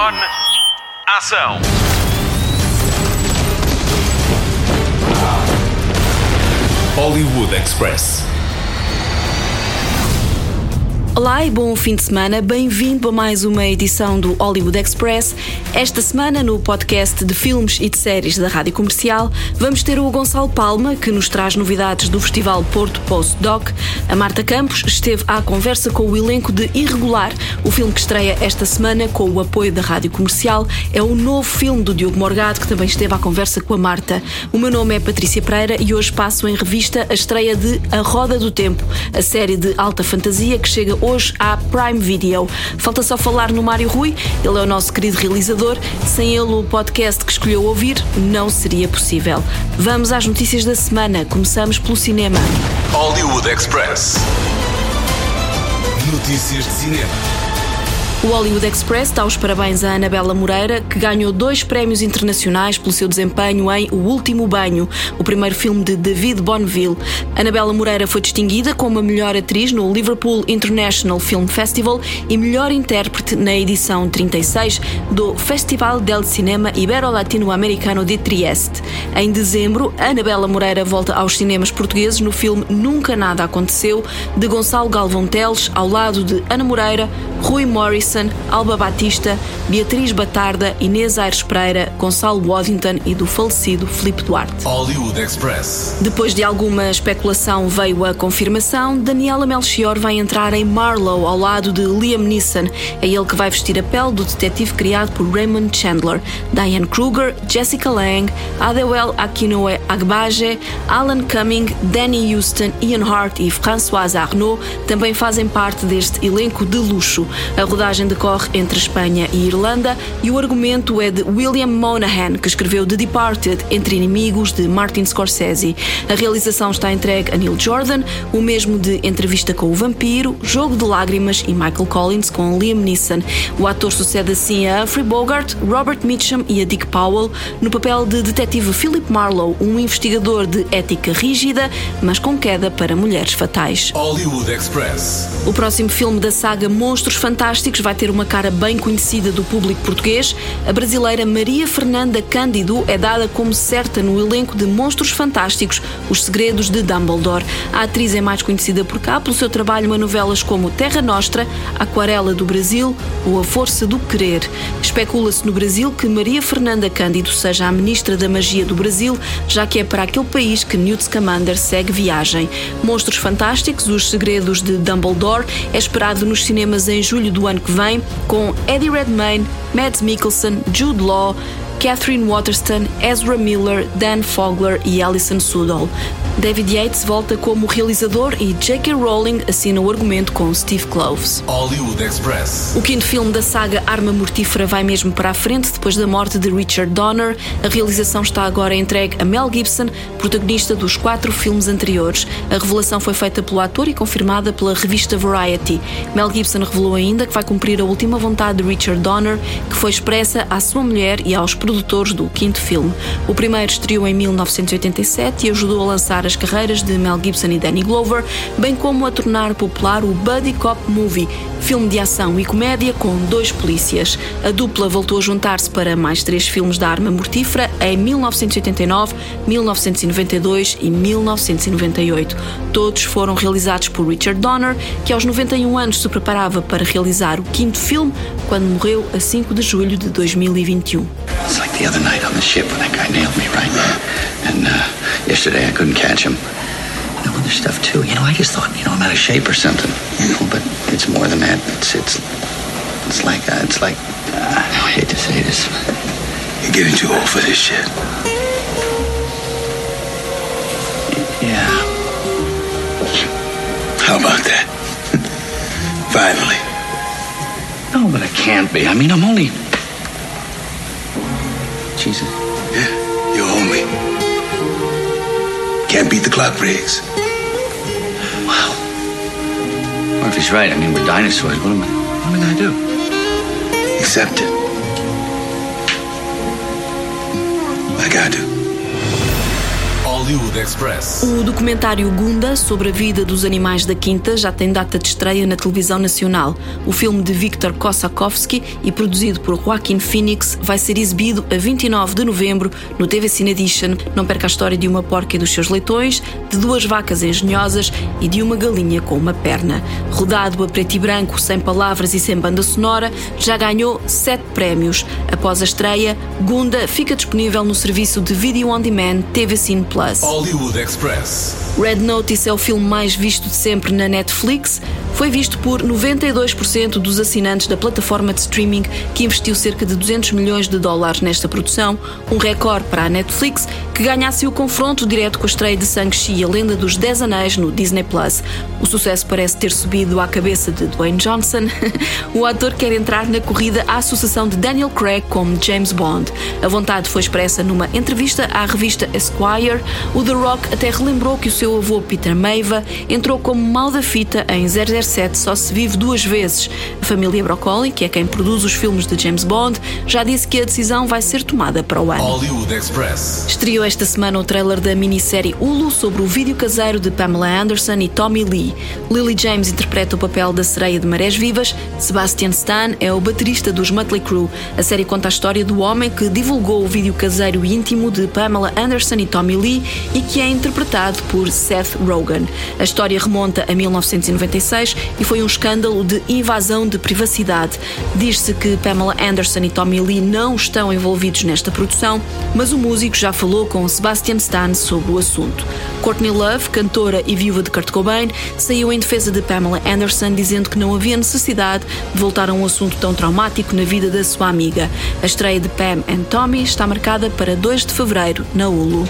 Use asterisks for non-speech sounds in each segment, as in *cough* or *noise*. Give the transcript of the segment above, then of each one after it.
On. Ação. Hollywood Express. Olá e bom fim de semana. Bem-vindo a mais uma edição do Hollywood Express. Esta semana, no podcast de filmes e de séries da Rádio Comercial, vamos ter o Gonçalo Palma, que nos traz novidades do Festival Porto Post-Doc. A Marta Campos esteve à conversa com o elenco de Irregular, o filme que estreia esta semana com o apoio da Rádio Comercial. É o novo filme do Diogo Morgado, que também esteve à conversa com a Marta. O meu nome é Patrícia Pereira e hoje passo em revista a estreia de A Roda do Tempo, a série de alta fantasia que chega hoje à Prime Video. Falta só falar no Mário Rui, ele é o nosso querido realizador. Sem ele, o podcast que escolheu ouvir não seria possível. Vamos às notícias da semana. Começamos pelo cinema. Hollywood Express. Notícias de cinema. O Hollywood Express dá os parabéns à Anabela Moreira, que ganhou dois prémios internacionais pelo seu desempenho em O Último Banho, o primeiro filme de David Bonneville. Anabela Moreira foi distinguida como a melhor atriz no Liverpool International Film Festival e melhor intérprete na edição 36 do Festival del Cinema Ibero-Latino-Americano de Trieste. Em dezembro, Anabela Moreira volta aos cinemas portugueses no filme Nunca Nada Aconteceu, de Gonçalo Galvão Teles, ao lado de Ana Moreira, Rui Morris Alba Batista, Beatriz Batarda, Inês Aires Pereira, Gonçalo Waddington e do falecido Filipe Duarte. Hollywood Express. Depois de alguma especulação veio a confirmação, Daniela Melchior vai entrar em Marlowe ao lado de Liam Neeson. É ele que vai vestir a pele do detetive criado por Raymond Chandler. Diane Kruger, Jessica Lange, Adewale Akinoe Agbaje, Alan Cumming, Danny Houston, Ian Hart e Françoise Arnaud também fazem parte deste elenco de luxo. A rodagem decorre entre Espanha e Irlanda e o argumento é de William Monahan, que escreveu The Departed, Entre Inimigos, de Martin Scorsese. A realização está entregue a Neil Jordan, o mesmo de Entrevista com o Vampiro, Jogo de Lágrimas e Michael Collins com Liam Neeson. O ator sucede assim a Humphrey Bogart, Robert Mitchum e a Dick Powell no papel de detetive Philip Marlowe, um investigador de ética rígida, mas com queda para mulheres fatais. Hollywood Express. O próximo filme da saga Monstros Fantásticos vai ter uma cara bem conhecida do público português. A brasileira Maria Fernanda Cândido é dada como certa no elenco de Monstros Fantásticos, Os Segredos de Dumbledore. A atriz é mais conhecida por cá pelo seu trabalho em novelas como Terra Nostra, Aquarela do Brasil ou A Força do Querer. Especula-se no Brasil que Maria Fernanda Cândido seja a ministra da Magia do Brasil, já que é para aquele país que Newt Scamander segue viagem. Monstros Fantásticos, Os Segredos de Dumbledore é esperado nos cinemas em julho do ano que vem vem com Eddie Redmayne, Mads Mikkelsen, Jude Law, Catherine Waterston, Ezra Miller, Dan Fogler e Alison Sudol. David Yates volta como realizador e J.K. Rowling assina o argumento com Steve Kloves. Hollywood Express. O quinto filme da saga Arma Mortífera vai mesmo para a frente depois da morte de Richard Donner. A realização está agora entregue a Mel Gibson, protagonista dos quatro filmes anteriores. A revelação foi feita pelo ator e confirmada pela revista Variety. Mel Gibson revelou ainda que vai cumprir a última vontade de Richard Donner, que foi expressa à sua mulher e aos produtores do quinto filme. O primeiro estreou em 1987 e ajudou a lançar as carreiras de Mel Gibson e Danny Glover, bem como a tornar popular o Buddy Cop Movie, filme de ação e comédia com dois polícias. A dupla voltou a juntar-se para mais três filmes da arma mortífera em 1989, 1992 e 1998. Todos foram realizados por Richard Donner, que aos 91 anos se preparava para realizar o quinto filme quando morreu a 5 de julho de 2021. It's like the other night on the ship when that guy nailed me, right? And uh, yesterday I couldn't catch him. You know, other stuff too. You know, I just thought, you know, I'm out of shape or something. You know, but it's more than that. It's it's it's like uh, it's like uh, I hate to say this. You're getting too old for this shit. Yeah. How about that? *laughs* Finally. No, but I can't be. I mean, I'm only. Yeah, you owe me. Can't beat the clock, Briggs. Wow. Well, if he's right, I mean, we're dinosaurs. What am I? What am I gonna do? Accept it. Like I do. Hollywood Express. O documentário Gunda sobre a vida dos animais da Quinta já tem data de estreia na televisão nacional. O filme de Viktor Kossakovsky e produzido por Joaquin Phoenix vai ser exibido a 29 de novembro no TV Cine Edition. Não perca a história de uma porca e dos seus leitões, de duas vacas engenhosas e de uma galinha com uma perna. Rodado a preto e branco, sem palavras e sem banda sonora, já ganhou sete prémios. Após a estreia, Gunda fica disponível no serviço de vídeo on demand TV Cine Plus. Hollywood Express. Red Notice é o filme mais visto de sempre na Netflix. Foi visto por 92% dos assinantes da plataforma de streaming, que investiu cerca de 200 milhões de dólares nesta produção, um recorde para a Netflix, que ganhasse o confronto direto com a estreia de Shang-Chi e a Lenda dos Dez Anéis no Disney Plus. O sucesso parece ter subido à cabeça de Dwayne Johnson. *laughs* o ator quer entrar na corrida à sucessão de Daniel Craig como James Bond. A vontade foi expressa numa entrevista à revista Esquire. O The Rock até relembrou que o seu avô Peter Meiva entrou como mal da fita em 007 Só se vive duas vezes. A família Broccoli, que é quem produz os filmes de James Bond, já disse que a decisão vai ser tomada para o ano. Hollywood Express. Estreou esta semana o trailer da minissérie Hulu sobre o vídeo caseiro de Pamela Anderson e Tommy Lee. Lily James interpreta o papel da sereia de Marés Vivas, Sebastian Stan é o baterista dos Mötley Crüe. A série conta a história do homem que divulgou o vídeo caseiro íntimo de Pamela Anderson e Tommy Lee e que é interpretado por Seth Rogen. A história remonta a 1996 e foi um escândalo de invasão de privacidade. Diz-se que Pamela Anderson e Tommy Lee não estão envolvidos nesta produção, mas o músico já falou com Sebastian Stan sobre o assunto. Courtney Love, cantora e viúva de Kurt Cobain, saiu em defesa de Pamela Anderson, dizendo que não havia necessidade de voltar a um assunto tão traumático na vida da sua amiga. A estreia de Pam and Tommy está marcada para 2 de fevereiro na Hulu.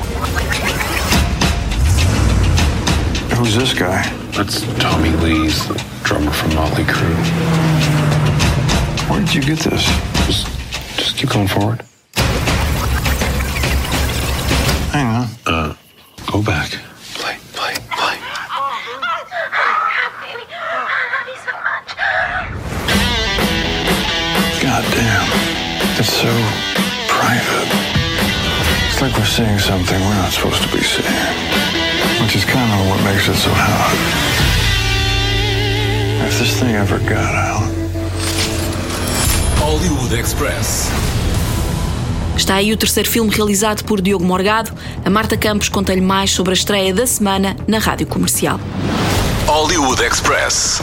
Who's this guy? That's Tommy Lee's the drummer from Motley Crue. Where did you get this? Just, just keep going forward. Hang on. Uh, go back. Play, play, play. God damn. It's so private. It's like we're seeing something we're not supposed to be seeing. Which is kind of what makes it so hot. If this thing ever got out. Hollywood Express. Está aí o terceiro filme realizado por Diogo Morgado. A Marta Campos conta-lhe mais sobre a estreia da semana na rádio comercial. Hollywood Express.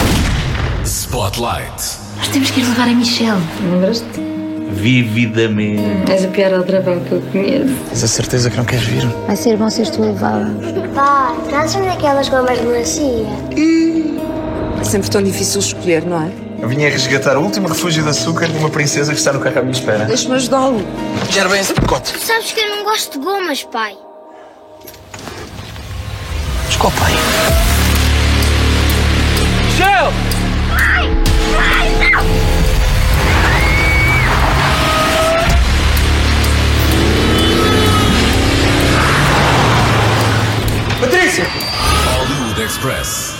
Spotlight. Nós temos que ir levar a Michelle. Lembras-te? Vividamente. És a pior aldrabão que eu conheço. Tens a certeza que não queres vir? Vai ser bom seres tu a levá-la. Pai, trazes-me daquelas gomas de melancia. É sempre tão difícil escolher, não é? Eu vim a resgatar o último refúgio de açúcar de uma princesa que está no carro à minha espera. Deixa-me ajudá-lo. Quero bem esse pacote. Tu sabes que eu não gosto de gomas, pai. Desculpa aí. Hollywood Express.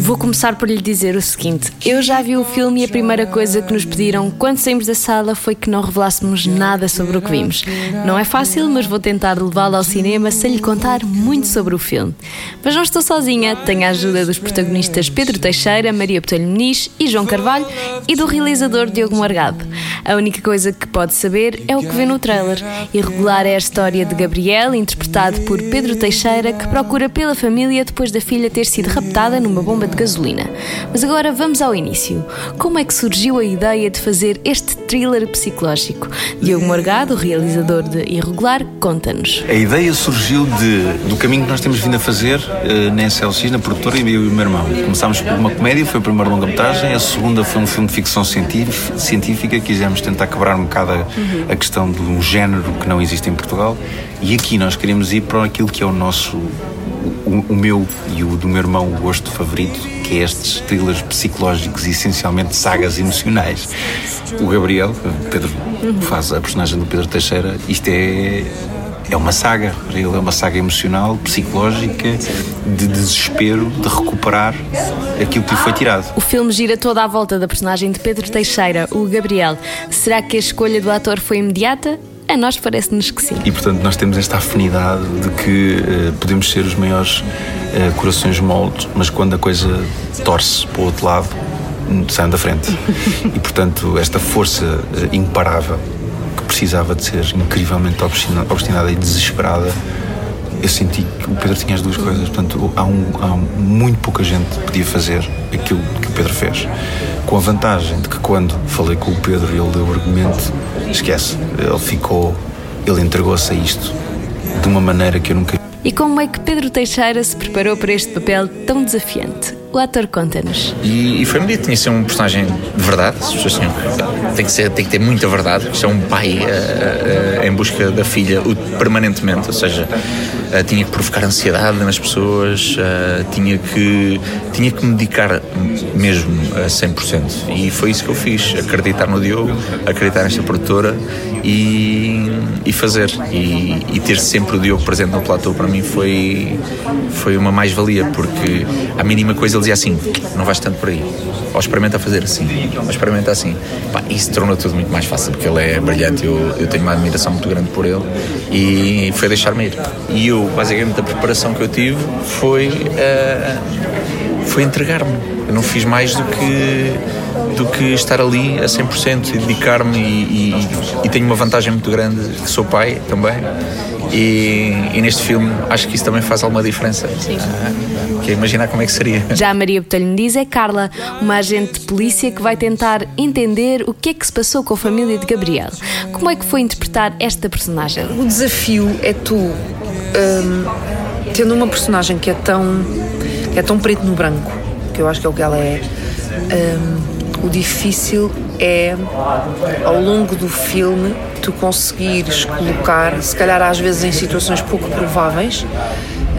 Vou começar por lhe dizer o seguinte: eu já vi o filme e a primeira coisa que nos pediram quando saímos da sala foi que não revelássemos nada sobre o que vimos. Não é fácil, mas vou tentar levá-lo ao cinema sem lhe contar muito sobre o filme. Mas não estou sozinha, tenho a ajuda dos protagonistas Pedro Teixeira, Maria Botelho Muniz e João Carvalho e do realizador Diogo Morgado. A única coisa que pode saber é o que vê no trailer. Irregular é a história de Gabriel, interpretado por Pedro Teixeira, que procura pela família depois da filha ter sido raptada numa bomba de gasolina. Mas agora vamos ao início. Como é que surgiu a ideia de fazer este thriller psicológico? Diogo Morgado, realizador de Irregular, conta-nos. A ideia surgiu de, do caminho que nós temos vindo a fazer uh, na SLX, na produtora, e eu e o meu irmão. Começámos por uma comédia, foi a primeira longa-metragem, a segunda foi um filme de ficção científica, quisemos tentar quebrar um bocado a, a questão de um género que não existe em Portugal, e aqui nós queremos ir para aquilo que é o nosso, o, o meu e o do meu irmão, gosto favorito, que é estes thrillers psicológicos e essencialmente sagas emocionais. O Gabriel, Pedro, faz a personagem do Pedro Teixeira, isto é é uma saga, ele é uma saga emocional, psicológica, de desespero, de recuperar aquilo que lhe foi tirado. O filme gira toda à volta da personagem de Pedro Teixeira, o Gabriel. Será que a escolha do ator foi imediata? A nós parece-nos que sim. E portanto nós temos esta afinidade de que uh, podemos ser os maiores uh, corações moldes, mas quando a coisa torce para o outro lado, saem da frente. *laughs* e portanto esta força uh, imparável que precisava de ser incrivelmente obstinada e desesperada eu senti que o Pedro tinha as duas coisas. Portanto, há, um, há muito pouca gente que podia fazer aquilo que o Pedro fez. Com a vantagem de que quando falei com o Pedro e ele deu o argumento, esquece, ele ficou, ele entregou-se a isto de uma maneira que eu nunca. E como é que Pedro Teixeira se preparou para este papel tão desafiante? O ator conta-nos. E, e foi-me dito tinha que ser um personagem de verdade. As pessoas tinham, tem, que ser, tem que ter muita verdade. Isto é um pai uh, uh, em busca da filha permanentemente, ou seja, uh, tinha que provocar ansiedade nas pessoas, tinha, que, tinha que me dedicar mesmo a 100%. E foi isso que eu fiz: acreditar no Diogo, acreditar nesta produtora e, e fazer. E, e, ter sempre o Diogo presente no platô para mim foi, foi uma mais-valia, porque a mínima coisa ele dizia assim: não vais tanto por aí. Ou experimenta fazer assim, ou experimenta assim. Pá, isso tornou tudo muito mais fácil, porque ele é brilhante, eu, eu tenho uma admiração muito grande por ele e foi deixar-me ir. E eu, basicamente, a preparação que eu tive foi, uh, foi entregar-me. Eu não fiz mais do que do que estar ali a 100% e dedicar-me e, e, e, tenho uma vantagem muito grande que sou pai também e, e, neste filme acho que isso também faz alguma diferença Sim. Ah, que é imaginar como é que seria *laughs* Já a Maria Botelho me diz é Carla uma agente de polícia que vai tentar entender o que é que se passou com a família de Gabriel como é que foi interpretar esta personagem? O desafio é tu hum, tendo uma personagem que é tão que é tão preto no branco que eu acho que é o que ela é hum, o difícil é, ao longo do filme, tu conseguires colocar, se calhar às vezes em situações pouco prováveis,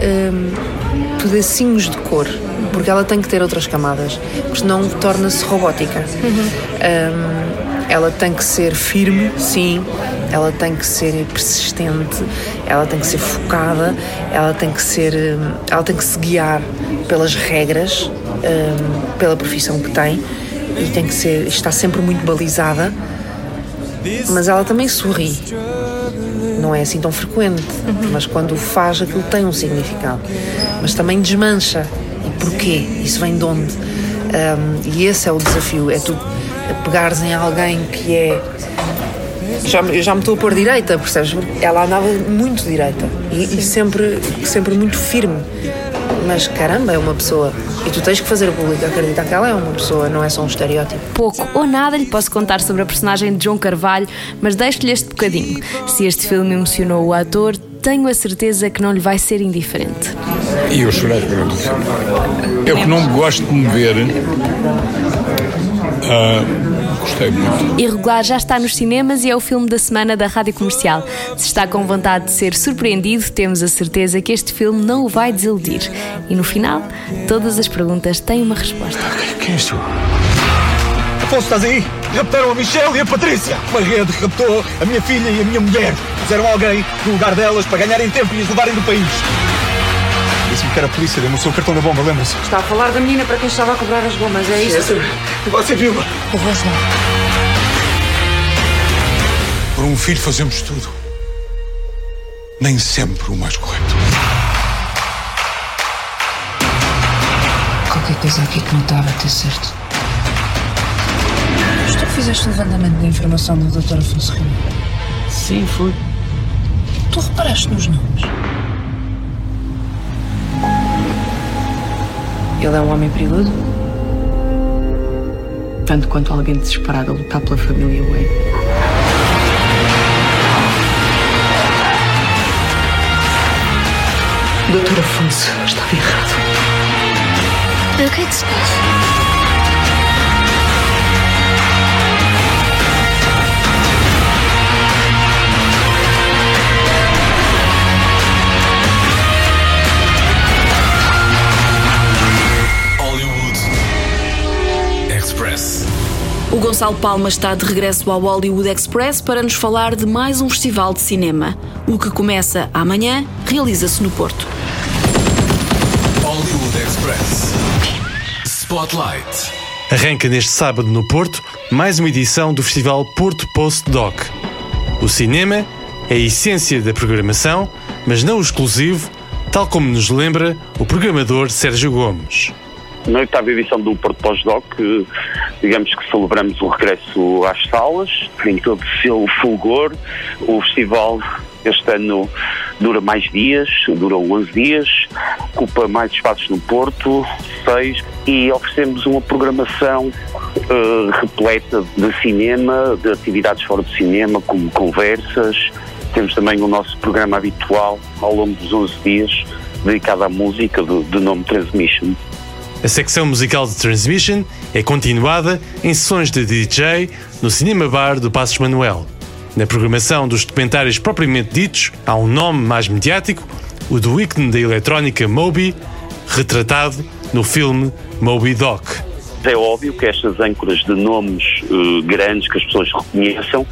um, pedacinhos de cor, porque ela tem que ter outras camadas, porque senão torna-se robótica. Um, ela tem que ser firme, sim, ela tem que ser persistente, ela tem que ser focada, ela tem que ser, hum, ela tem que se guiar pelas regras, um, pela profissão que tem e tem que ser, está sempre muito balizada, mas ela também sorri. Não é assim tão frequente, uhum. mas quando o faz aquilo tem um significado. Mas também desmancha. E porquê? Isso vem de onde? Um, e esse é o desafio, é tu pegares em alguém que é já, eu já me estou a pôr direita, percebes? Ela andava muito direita e, e, sempre, sempre muito firme. Mas caramba, é uma pessoa. E tu tens que fazer o público acreditar que ela é uma pessoa, não é só um estereótipo. Pouco ou nada lhe posso contar sobre a personagem de João Carvalho, mas deixo-lhe este bocadinho. Se este filme emocionou o ator, tenho a certeza que não lhe vai ser indiferente. E eu chorei durante o filme. Eu que não gosto de me ver. Uh, gostei muito. Irregular já está nos cinemas e é o filme da semana da Rádio Comercial. Se está com vontade de ser surpreendido, temos a certeza que este filme não o vai desiludir. E no final, todas as perguntas têm uma resposta. Quem és tu? Afonso, estás aí? Raptaram a Michelle e a Patrícia. Uma rede raptou a minha filha e a minha mulher. Fizeram alguém no lugar delas para ganharem tempo e as levarem do país. Disse-me que era a polícia, deu-me o seu cartão da bomba, lembra-se? Está a falar da menina para quem estava a cobrar as bombas, é isso? Sim, Você viu-a? O Rosman. Por um filho fazemos tudo. Nem sempre o mais correto. Qualquer coisa aqui que não estava a ter certo. Mas tu fizeste o levantamento da informação do Dr. Afonso Rimo? Sim, fui. Tu reparaste nos nomes? Ele é um homem perigoso? Tanto quanto alguém desesperado a lutar pela família Wayne. Doutor Afonso estava errado. O que é que se passa? O Gonçalo Palma está de regresso ao Hollywood Express para nos falar de mais um festival de cinema. O que começa amanhã realiza-se no Porto. Hollywood Express Spotlight. Arranca neste sábado no Porto mais uma edição do festival Porto Post Doc. O cinema é a essência da programação, mas não o exclusivo, tal como nos lembra o programador Sérgio Gomes. Na oitava edição do Porto Pós-Doc, digamos que celebramos o regresso às salas, em todo o seu fulgor. O festival este ano dura mais dias, dura 11 dias, ocupa mais espaços no Porto, seis, e oferecemos uma programação uh, repleta de cinema, de atividades fora do cinema, como conversas. Temos também o nosso programa habitual ao longo dos 11 dias, dedicado à música, de, de nome Transmission. A secção musical de Transmission é continuada em sessões de DJ no Cinema Bar do Passos Manuel. Na programação dos documentários propriamente ditos, há um nome mais mediático, o do ícone da eletrónica Moby, retratado no filme Moby Doc. É óbvio que estas âncoras de nomes uh, grandes que as pessoas reconheçam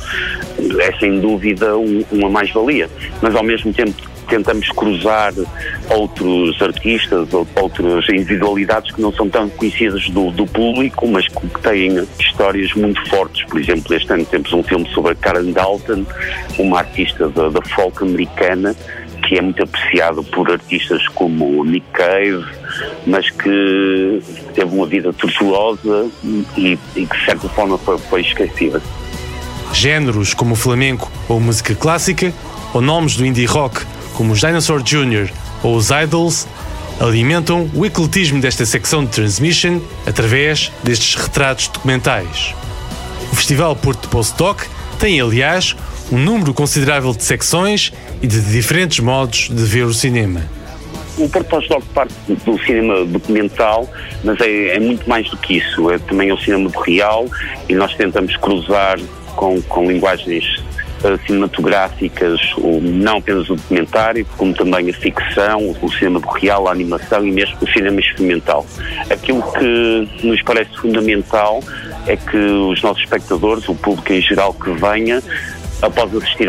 é sem dúvida um, uma mais-valia, mas ao mesmo tempo tentamos cruzar outros artistas, outras individualidades que não são tão conhecidas do, do público, mas que têm histórias muito fortes. Por exemplo, este ano temos um filme sobre a Karen Dalton, uma artista da, da folk americana, que é muito apreciado por artistas como Nick Cave, mas que teve uma vida tortuosa e, e que de certa forma foi, foi esquecida. Géneros como o flamenco ou música clássica, ou nomes do indie rock como os Dinosaur Jr. ou os Idols, alimentam o ecletismo desta secção de Transmission através destes retratos documentais. O Festival Porto Postdoc tem, aliás, um número considerável de secções e de diferentes modos de ver o cinema. O Porto Postdoc parte do cinema documental, mas é, é, muito mais do que isso. É também o cinema real e nós tentamos cruzar com, com linguagens cinematográficas, não apenas o documentário, como também a ficção, o cinema do real, a animação e mesmo o cinema experimental. Aquilo que nos parece fundamental é que os nossos espectadores, o público em geral que venha, após assistir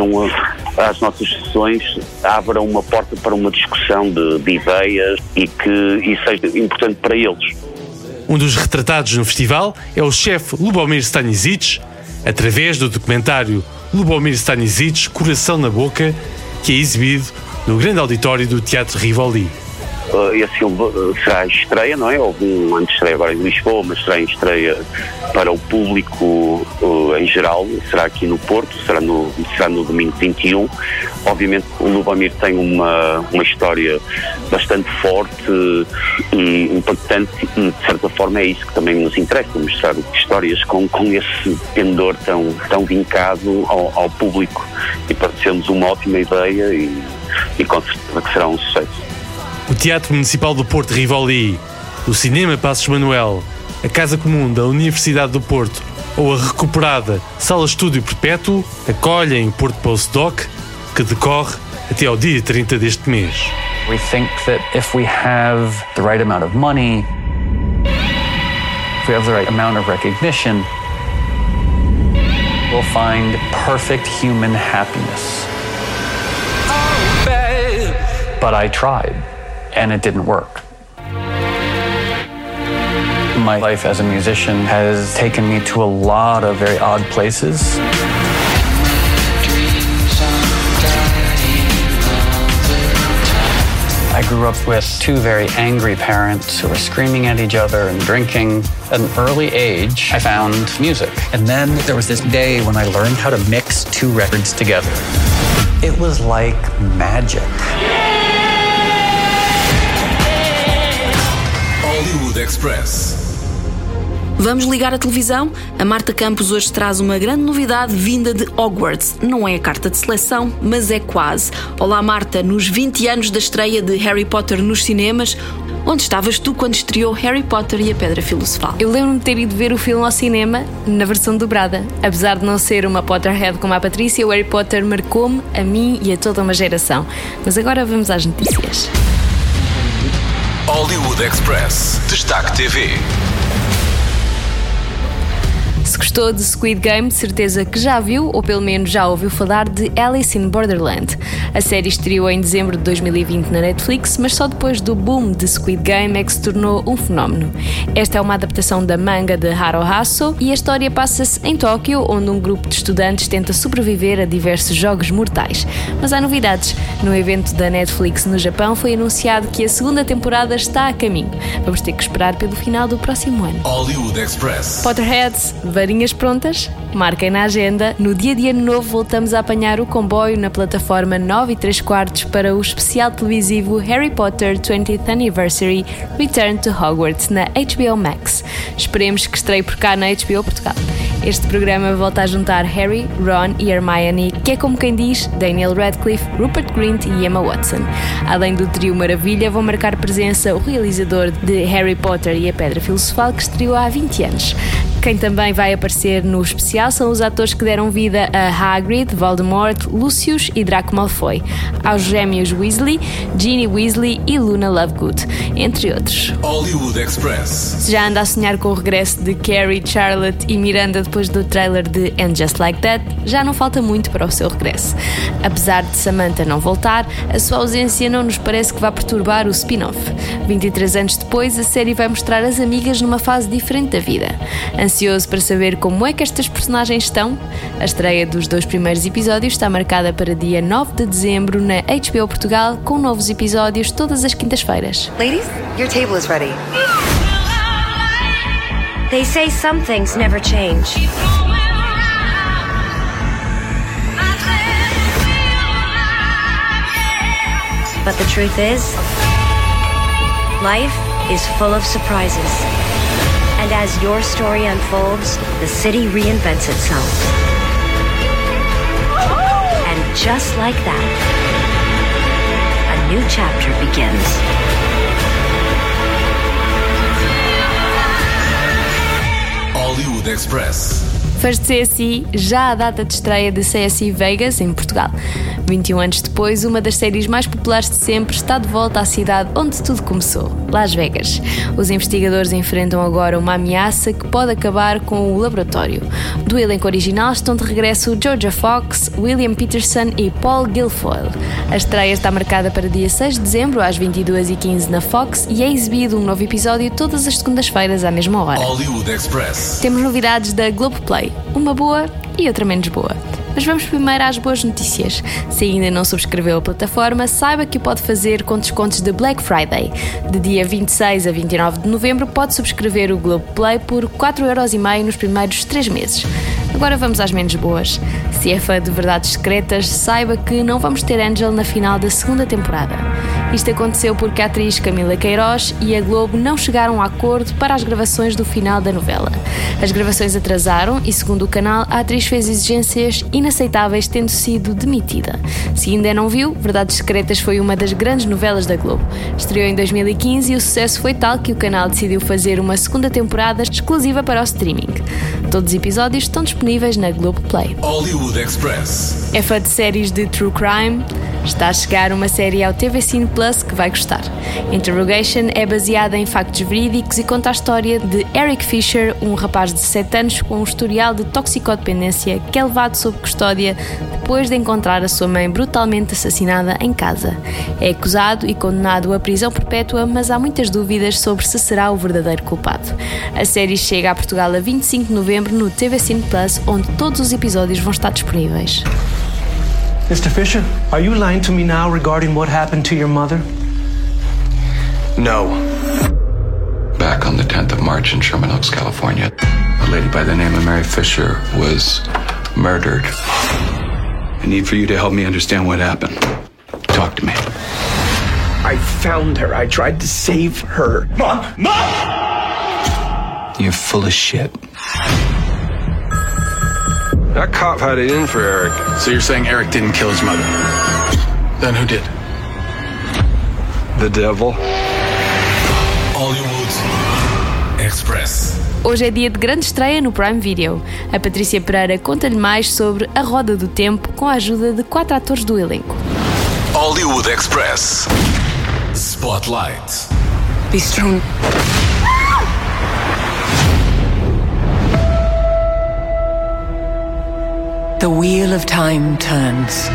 às nossas sessões, abram uma porta para uma discussão de, de ideias e que isso seja importante para eles. Um dos retratados no festival é o chefe Lubomir Stanisic, através do documentário Lubomir Stanisic, Coração na Boca, que é exibido no grande auditório do Teatro Rivoli. Uh, esse filme uh, será estreia, não é? Houve um estreia agora em Lisboa, mas será em estreia para o público uh, em geral, será aqui no Porto, será no, será no domingo 21. Obviamente o Lubomir tem uma, uma história bastante forte e impactante e de certa forma é isso que também nos interessa, mostrar histórias com, com esse pendor tão, tão vincado ao, ao público e pareceu-nos uma ótima ideia e, e com certeza que será um sucesso o Teatro Municipal do Porto Rivoli, o Cinema Passos Manuel, a Casa Comum da Universidade do Porto ou a recuperada Sala Estúdio Perpétuo acolhem o Porto Postdoc, que decorre até ao dia 30 deste mês. We think that if we have the right amount of money, if we have the right amount of recognition, we'll find perfect human happiness. But I tried. And it didn't work. My life as a musician has taken me to a lot of very odd places. I grew up with two very angry parents who were screaming at each other and drinking. At an early age, I found music. And then there was this day when I learned how to mix two records together. It was like magic. Express. Vamos ligar a televisão? A Marta Campos hoje traz uma grande novidade vinda de Hogwarts. Não é a carta de seleção, mas é quase. Olá, Marta, nos 20 anos da estreia de Harry Potter nos cinemas, Onde estavas tu quando estreou Harry Potter e a Pedra Filosofal? Eu lembro-me de ter ido ver o filme ao cinema na versão dobrada. Apesar de não ser uma Potterhead como a Patrícia, o Harry Potter marcou-me, a mim e a toda uma geração. Mas agora vamos às notícias. Hollywood Express. Destaque TV. Se gostou de Squid Game, certeza que já viu, ou pelo menos já ouviu falar de Alice in Borderland. A série estreou em dezembro de 2020 na Netflix, mas só depois do boom de Squid Game é que se tornou um fenómeno. Esta é uma adaptação da manga de Haruhasso e a história passa-se em Tóquio, onde um grupo de estudantes tenta sobreviver a diversos jogos mortais. Mas há novidades. No evento da Netflix no Japão foi anunciado que a segunda temporada está a caminho. Vamos ter que esperar pelo final do próximo ano. Hollywood Express. Potterheads, varinhas prontas? Marquem na agenda. No dia de ano novo voltamos a apanhar o comboio na plataforma 9 e 3 quartos para o especial televisivo Harry Potter 20th Anniversary Return to Hogwarts na HBO Max. Esperemos que estreie por cá na HBO Portugal. Este programa volta a juntar Harry, Ron e Hermione, que é como quem diz Daniel Radcliffe, Rupert Grint e Emma Watson. Além do trio Maravilha, vão marcar presença o realizador de Harry Potter e a Pedra Filosofal, que estreou há 20 anos. Quem também vai aparecer no especial são os atores que deram vida a Hagrid, Voldemort, Lucius e Draco Malfoy, aos gêmeos Weasley, Ginny Weasley e Luna Lovegood, entre outros. Hollywood Express. Se já anda a sonhar com o regresso de Carrie, Charlotte e Miranda depois do trailer de And Just Like That, já não falta muito para o seu regresso. Apesar de Samantha não voltar, a sua ausência não nos parece que vá perturbar o spin-off. 23 anos depois, a série vai mostrar as amigas numa fase diferente da vida. Ansioso para saber como é que estas personagens estão? A estreia dos dois primeiros episódios está marcada para dia 9 de dezembro na HBO Portugal, com novos episódios todas as quintas-feiras. Ladies, your table is ready. They say some things never change. But the truth is, life is full of surprises. And as your story unfolds, the city reinvents itself. And just like that, a new chapter begins. Hollywood Express. Fãs de CSI, já a data de estreia de CSI Vegas, em Portugal. 21 anos depois, uma das séries mais populares de sempre está de volta à cidade onde tudo começou, Las Vegas. Os investigadores enfrentam agora uma ameaça que pode acabar com o laboratório. Do elenco original estão de regresso Georgia Fox, William Peterson e Paul Guilfoyle. A estreia está marcada para dia 6 de dezembro, às 22h15 na Fox, e é exibido um novo episódio todas as segundas-feiras à mesma hora. Hollywood Express. Temos novidades da Globoplay, uma boa e outra menos boa. Mas vamos primeiro às boas notícias. Se ainda não subscreveu a plataforma, saiba que pode fazer com descontos de Black Friday. De dia 26 a 29 de novembro, pode subscrever o Globoplay por 4,5€ nos primeiros 3 meses. Agora vamos às menos boas. Se é fã de verdades secretas, saiba que não vamos ter Angel na final da segunda temporada. Isto aconteceu porque a atriz Camila Queiroz e a Globo não chegaram a acordo para as gravações do final da novela. As gravações atrasaram e, segundo o canal, a atriz fez exigências inaceitáveis, tendo sido demitida. Se ainda não viu, Verdades Secretas foi uma das grandes novelas da Globo. Estreou em 2015 e o sucesso foi tal que o canal decidiu fazer uma segunda temporada exclusiva para o streaming. Todos os episódios estão disponíveis na Globo Play. Hollywood Express. É fã de séries de true crime? Está a chegar uma série ao TV Cine Plus que vai gostar. Interrogation é baseada em factos verídicos e conta a história de Eric Fisher, um rapaz de 7 anos com um historial de toxicodependência que é levado sob custódia depois de encontrar a sua mãe brutalmente assassinada em casa. É acusado e condenado a prisão perpétua, mas há muitas dúvidas sobre se será o verdadeiro culpado. A série chega a Portugal a 25 de novembro no TV Cine Plus, onde todos os episódios vão estar disponíveis. Mr. Fisher, are you lying to me now regarding what happened to your mother? No. Back on the 10th of March in Sherman Oaks, California, a lady by the name of Mary Fisher was murdered. I need for you to help me understand what happened. Talk to me. I found her. I tried to save her. Mom! Mom! You're full of shit. That cop had it in for Eric. So you're saying Eric didn't kill his mother? Then who did? The devil. Hollywood Express. Hoje é dia de grande estreia no Prime Video. A Patrícia Pereira conta-lhe mais sobre A Roda do Tempo com a ajuda de quatro atores do elenco. Hollywood Express. Spotlight. Be strong. Wheel of time turns.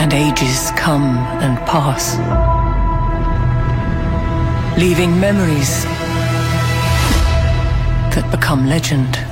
and ages come and pass, leaving memories that become legend.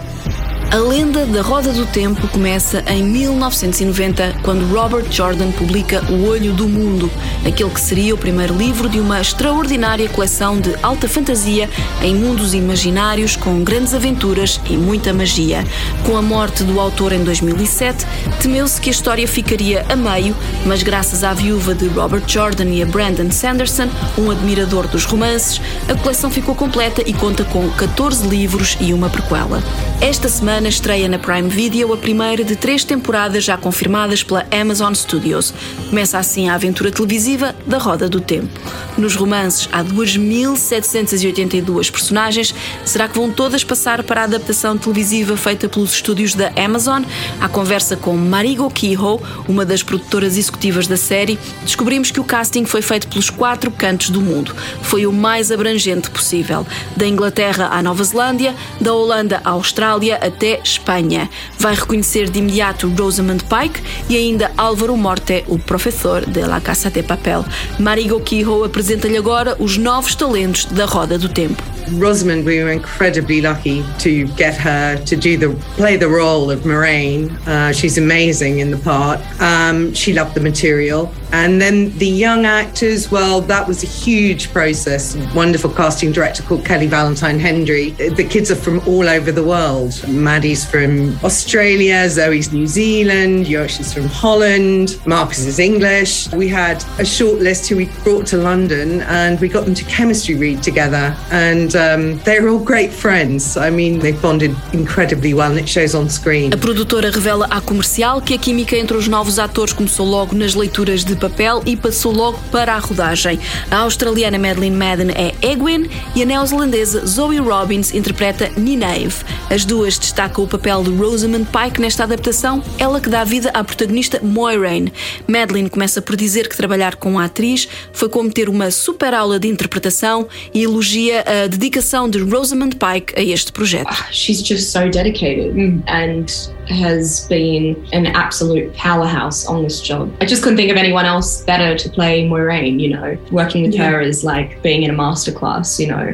A lenda da Roda do Tempo começa em 1990, quando Robert Jordan publica O Olho do Mundo, aquele que seria o primeiro livro de uma extraordinária coleção de alta fantasia em mundos imaginários com grandes aventuras e muita magia. Com a morte do autor em 2007, temeu-se que a história ficaria a meio, mas graças à viúva de Robert Jordan e a Brandon Sanderson, um admirador dos romances, a coleção ficou completa e conta com 14 livros e uma prequela. Esta semana estreia na Prime Video a primeira de três temporadas já confirmadas pela Amazon Studios. Começa assim a aventura televisiva da Roda do Tempo. Nos romances há 2.782 personagens. Será que vão todas passar para a adaptação televisiva feita pelos estúdios da Amazon? À conversa com Marigo Kehoe, uma das produtoras executivas da série, descobrimos que o casting foi feito pelos quatro cantos do mundo. Foi o mais abrangente possível. Da Inglaterra à Nova Zelândia, da Holanda à Austrália até Espanha. Vai reconhecer de imediato Rosamund Pike e ainda Álvaro Morte, o professor de La Casa de Papel. Marigo Kehoe apresenta-lhe agora os novos talentos da Roda do Tempo. Rosamund, we were incredibly lucky to get her to do the play the role of Moraine. Uh, she's amazing in the part. Um, she loved the material, and then the young actors. Well, that was a huge process. Wonderful casting director called Kelly Valentine Hendry. The kids are from all over the world. Maddie's from Australia, Zoe's New Zealand, Yosh is from Holland, Marcus is English. We had a short list who we brought to London, and we got them to chemistry read together and um, they're all great friends. I mean, they've bonded incredibly well and it shows on screen. A produtora revela à comercial que a química entre os novos atores começou logo nas leituras de papel e passou logo para a rodagem. A australiana Madeline Madden é Egwin e a neozelandesa Zoe Robbins interpreta Nineve. As duas destacam o papel de Rosamund Pike nesta adaptação, ela que dá vida à protagonista Moiraine. Madeline começa por dizer que trabalhar com a atriz foi como ter uma super aula de interpretação e elogia a dedicação de Rosamund Pike a este projeto. She's just so dedicated and has been an absolute powerhouse on this job. I just couldn't think of anyone else better to play Moiraine, you know. Working with Yeah. her is like being in a masterclass, you know.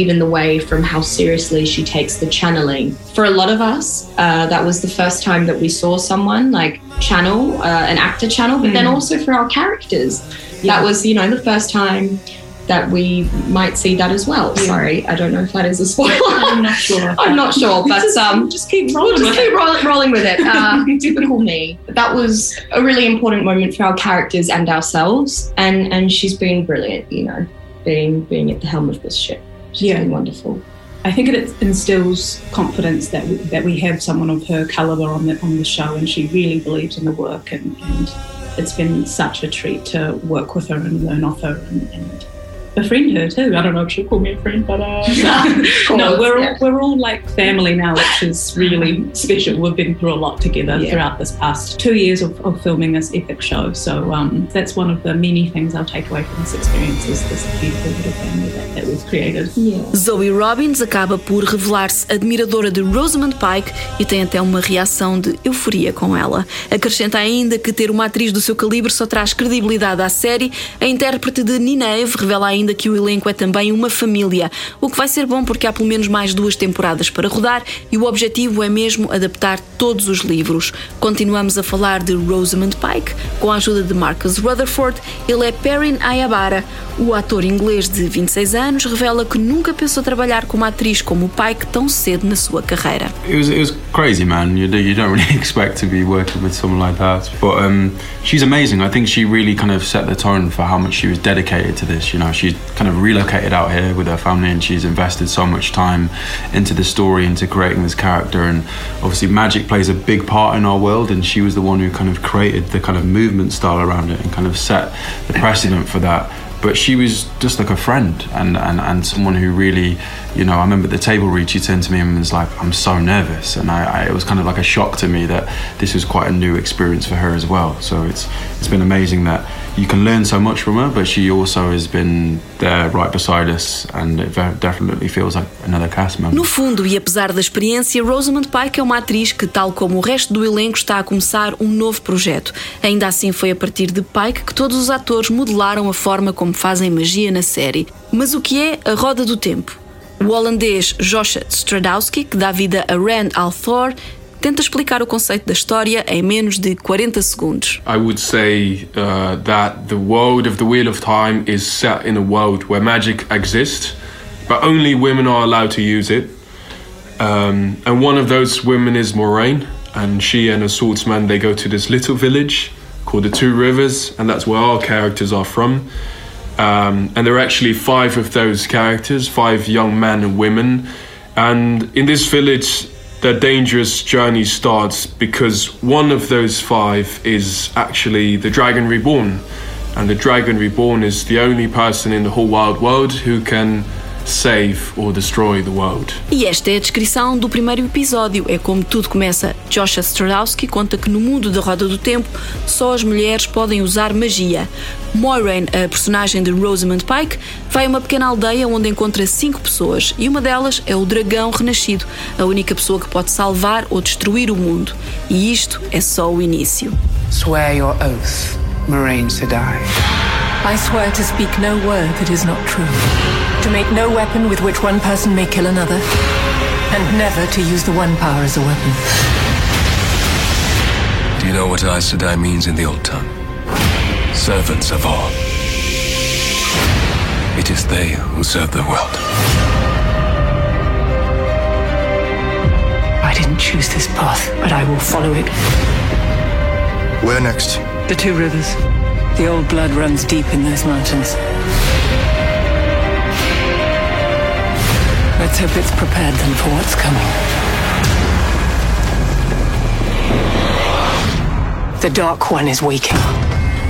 Even the way from how seriously she takes the channeling. For a lot of us, uh, that was the first time that we saw someone like channel, uh, an actor channel, but then Mm. also for our characters. Yeah. That was, you know, the first time that we might see that as well. Sorry, I don't know if that is a spoiler. I'm not sure. *laughs* I'm not sure, but Just- um, just keep we'll rolling just with keep roll- rolling with it. Uh, *laughs* typical me. That was a really important moment for our characters and ourselves, and and she's been brilliant. You know, being being at the helm of this ship. She's Yeah. been wonderful. I think it instills confidence that we, that we have someone of her caliber on the on the show, and she really believes in the work, and, and it's been such a treat to work with her and learn off her and, and befriend her too. I don't know if she'll call me a friend, but uh, *laughs* *laughs* no, we're yeah. all, we're all like family now, which is really special. We've been through a lot together Yeah. throughout this past two years of, of filming this epic show. So um, that's one of the many things I'll take away from this experience is this beautiful little family that, that we've created. Zoe Robbins acaba por revelar-se admiradora de Rosamund Pike e tem até uma reação de euforia com ela. Acrescenta ainda que ter uma atriz do seu calibre só traz credibilidade à série. A intérprete de Nineve revela ainda que o elenco é também uma família, o que vai ser bom porque há pelo menos mais duas temporadas para rodar e o objetivo é mesmo adaptar todos os livros. Continuamos a falar de Rosamund Pike com a ajuda de Marcus Rutherford. Ele é Perrin Ayabara. O ator inglês de 26 anos revela que nunca pensou trabalhar com uma atriz como Pike tão cedo na sua carreira. It was it was crazy, man. You, you don't really *laughs* expect to be working with someone like that, but um, she's amazing. I think she really kind of set the tone for how much she was dedicated to this. You know, she's kind of relocated out here with her family, and she's invested so much time into the story, into creating this character. And obviously, magic plays a big part in our world, and she was the one who kind of created the kind of movement style around it and kind of set the precedent for that but she was just like a friend and, and, and someone who really, you know, I remember at the table read, she turned to me and was like, I'm so nervous. And I, I, it was kind of like a shock to me that this was quite a new experience for her as well. So it's, it's been amazing that, you can learn so much from her, but she also has been there right beside us, and it definitely feels like another cast member. No fundo, e apesar da experiência, Rosamund Pike é uma atriz que, tal como o resto do elenco, está a começar um novo projeto. Ainda assim, foi a partir de Pike que todos os atores modelaram a forma como fazem magia na série. Mas o que é a Roda do Tempo? O holandês Josh Stradowski, que dá vida a Rand al'Thor, tenta explicar o conceito da história em menos de 40 segundos. I would say uh, that the world of the Wheel of Time is set in a world where magic exists, but only women are allowed to use it. Um, and one of those women is Moraine, and she and a swordsman they go to this little village called the Two Rivers, and that's where our characters are from. Um, and there are actually five of those characters, five young men and women. And in this village, their dangerous journey starts because one of those five is actually the Dragon Reborn. And the Dragon Reborn is the only person in the whole wild world who can save or destroy the world. E esta é a descrição do primeiro episódio. É como tudo começa. Josh Stradowski conta que no mundo da Roda do Tempo só as mulheres podem usar magia. Moiraine, a personagem de Rosamund Pike, vai a uma pequena aldeia onde encontra cinco pessoas e uma delas é o dragão renascido, a única pessoa que pode salvar ou destruir o mundo. E isto é só o início. Swear your oath, Moraine Sedai. I swear to speak no word that is not true, to make no weapon with which one person may kill another, and never to use the One Power as a weapon. Do you know what Aes Sedai means in the old tongue? Servants of all. It is they who serve the world. I didn't choose this path, but I will follow it. Where next? The two rivers. The old blood runs deep in those mountains. Let's hope it's prepared them for what's coming. The Dark One is waking.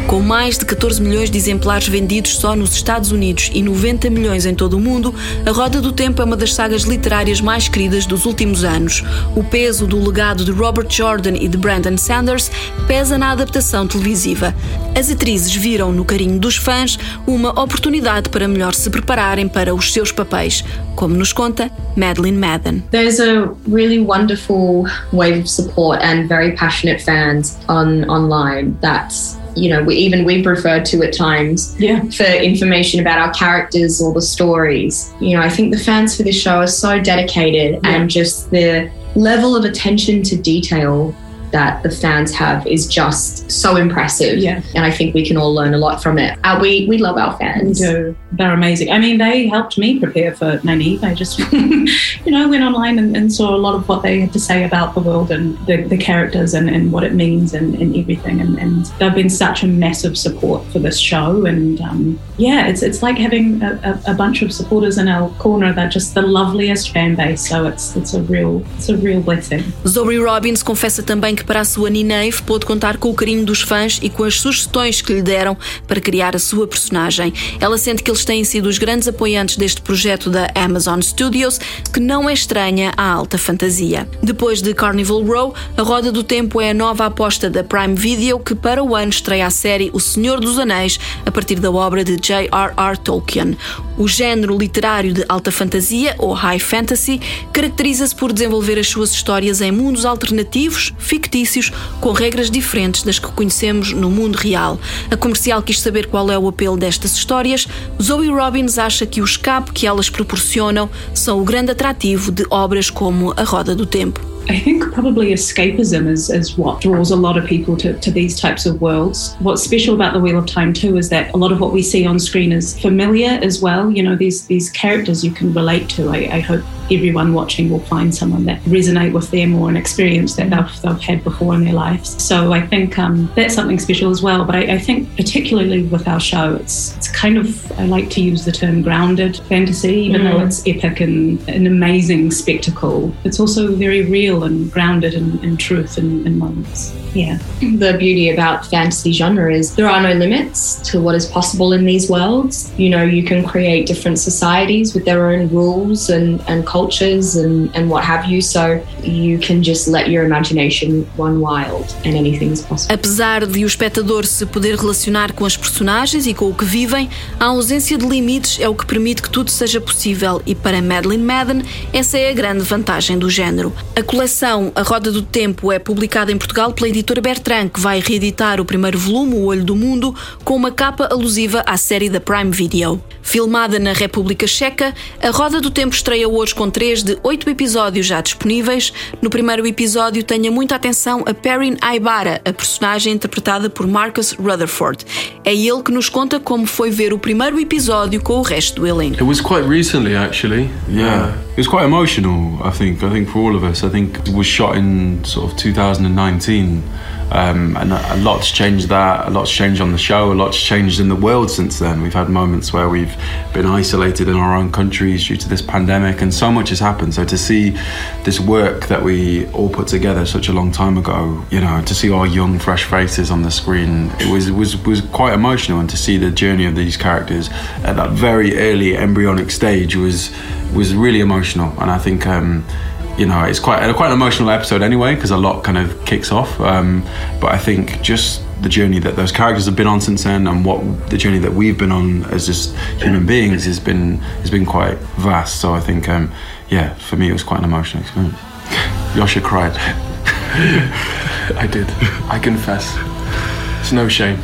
Com mais de 14 milhões de exemplares vendidos só nos Estados Unidos e 90 milhões em todo o mundo, A Roda do Tempo é uma das sagas literárias mais queridas dos últimos anos. O peso do legado de Robert Jordan e de Brandon Sanders pesa na adaptação televisiva. As atrizes viram no carinho dos fãs uma oportunidade para melhor se prepararem para os seus papéis, como nos conta Madeline Madden. There's a really wonderful wave of support and very passionate fans on online that's you know we, even we prefer to at times Yeah. for information about our characters or the stories you know i think the fans for this show are so dedicated and just the level of attention to detail that the fans have is just so impressive Yeah. and i think we can all learn a lot from it uh, we we love our fans. We fans do. They're amazing. I mean, they helped me prepare for Nynaeve. I just, *laughs* you know, went online and, and saw a lot of what they had to say about the world and the, the characters and, and what it means and, and everything. And, and they've been such a massive support for this show. And um, yeah, it's it's like having a, a, a bunch of supporters in our corner. They're just the loveliest fan base. So it's it's a real it's a real blessing. Zoe Robbins confessa também que para a sua Nineve pôde contar com o carinho dos fãs e com as sugestões que lhe deram para criar a sua personagem. Ela sente que eles têm sido os grandes apoiantes deste projeto da Amazon Studios, que não é estranha à alta fantasia. Depois de Carnival Row, A Roda do Tempo é a nova aposta da Prime Video, que para o ano estreia a série O Senhor dos Anéis, a partir da obra de J.R.R. Tolkien. O género literário de alta fantasia, ou high fantasy, caracteriza-se por desenvolver as suas histórias em mundos alternativos, fictícios, com regras diferentes das que conhecemos no mundo real. A comercial quis saber qual é o apelo destas histórias. Zoe Robbins acha que o escape que elas proporcionam são o grande atrativo de obras como A Roda do Tempo. I think probably escapism is, is what draws a lot of people to, to these types of worlds. What's special about the Wheel of Time too is that a lot of what we see on screen is familiar as well. You know, these these characters you can relate to. I, I hope everyone watching will find someone that resonate with them or an experience that they've, they've had before in their lives. So I think um, that's something special as well. But I, I think particularly with our show, it's it's kind of I like to use the term grounded fantasy, even though Mm. it's epic and an amazing spectacle. It's also very real and grounded in, in truth in, in moments. Yeah. the beauty about fantasy genre is there are no limits to what is possible in these worlds. You know, you can create different societies with their own rules and, and cultures and, and what have you. So you can just let your imagination run wild and anything's possible. Apesar de o espectador se poder relacionar com as personagens e com o que vivem, a ausência de limites é o que permite que tudo seja possível e para Madeline Madden essa é a grande vantagem do género. A coleção A Roda do Tempo é publicada em Portugal pela editora Bertrand, que vai reeditar o primeiro volume, O Olho do Mundo, com uma capa alusiva à série da Prime Video. Filmada na República Checa, A Roda do Tempo estreia hoje com três de oito episódios já disponíveis. No primeiro episódio, tenha muita atenção a Perrin Aibara, a personagem interpretada por Marcus Rutherford. É ele que nos conta como foi ver o primeiro episódio com o resto do elenco. It was quite recently, actually. Yeah. It was quite emotional, I think. I think for all of us. I think it was shot in sort of 2019. Um, and a lot's changed that, a lot's changed on the show, a lot's changed in the world since then. We've had moments where we've been isolated in our own countries due to this pandemic, and so much has happened. So to see this work that we all put together such a long time ago, you know, to see our young, fresh faces on the screen, it was was was quite emotional, and to see the journey of these characters at that very early embryonic stage was was really emotional, and I think. Um, you know, it's quite quite an emotional episode anyway because a lot kind of kicks off. Um, but I think just the journey that those characters have been on since then, and what the journey that we've been on as just human beings has been has been quite vast. So I think, um, yeah, for me it was quite an emotional experience. *laughs* Yosha cried. *laughs* I did. I confess. It's no shame.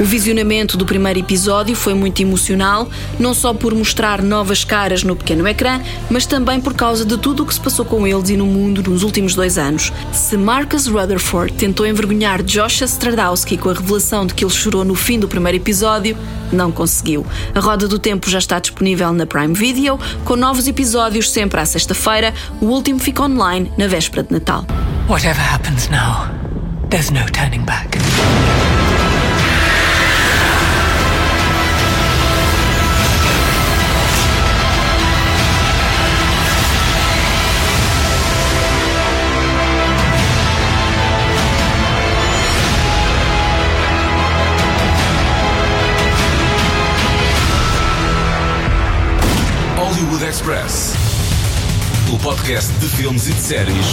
O visionamento do primeiro episódio foi muito emocional, não só por mostrar novas caras no pequeno ecrã, mas também por causa de tudo o que se passou com eles e no mundo nos últimos dois anos. Se Marcus Rutherford tentou envergonhar Josh Stradowski com a revelação de que ele chorou no fim do primeiro episódio, não conseguiu. A Roda do Tempo já está disponível na Prime Video, com novos episódios sempre à sexta-feira. O último fica online na véspera de Natal. Whatever happens now, there's no turning back. Hollywood Express. O podcast de filmes e de séries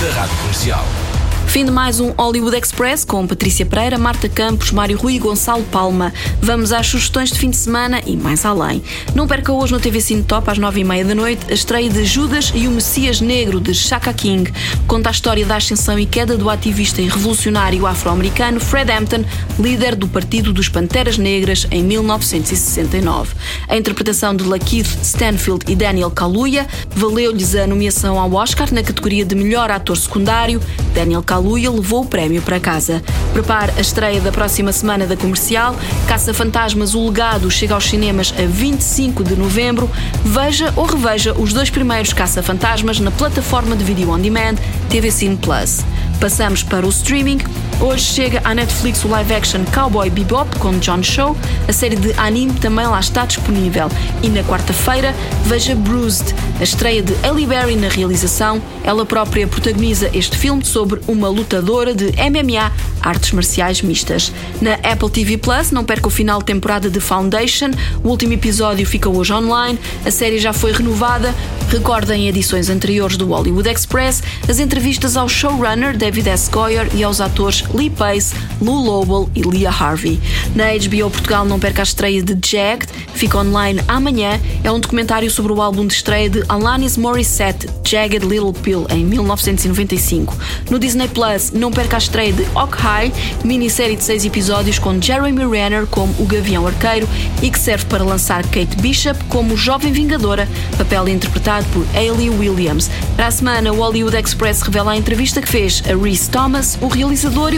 da Rádio Comercial. Fim de mais um Hollywood Express com Patrícia Pereira, Marta Campos, Mário Rui e Gonçalo Palma. Vamos às sugestões de fim de semana e mais além. Não perca hoje no TV Cine Top às nove e meia da noite a estreia de Judas e o Messias Negro de Shaka King. Conta a história da ascensão e queda do ativista e revolucionário afro-americano Fred Hampton, líder do Partido dos Panteras Negras em 1969. A interpretação de Lakeith Stanfield e Daniel Kaluuya valeu-lhes a nomeação ao Oscar na categoria de melhor ator secundário. Daniel Kaluuya Kaluuya levou o prémio para casa. Prepare a estreia da próxima semana da comercial. Caça Fantasmas O Legado chega aos cinemas a 25 de novembro. Veja ou reveja os dois primeiros Caça Fantasmas na plataforma de vídeo on demand TV Cine Plus. Passamos para o streaming. Hoje chega à Netflix o live action Cowboy Bebop com John Show. A série de anime também lá está disponível. E na quarta-feira veja Bruised, a estreia de Ellie Berry na realização. Ela própria protagoniza este filme sobre uma lutadora de MMA, artes marciais mistas. Na Apple TV Plus, não perca o final de temporada de Foundation. O último episódio fica hoje online. A série já foi renovada. Recordem edições anteriores do Hollywood Express as entrevistas ao showrunner David S. Goyer e aos atores Lee Pace, Lou Lobel e Leah Harvey. Na HBO Portugal não perca a estreia de Jagged, fica online amanhã. É um documentário sobre o álbum de estreia de Alanis Morissette, Jagged Little Pill, em 1995. No Disney Plus não perca a estreia de High, minissérie de seis episódios com Jeremy Renner como o Gavião Arqueiro e que serve para lançar Kate Bishop como jovem vingadora, papel interpretado por Hayley Williams. Para a semana, o Hollywood Express revela a entrevista que fez a Reese Thomas, o realizador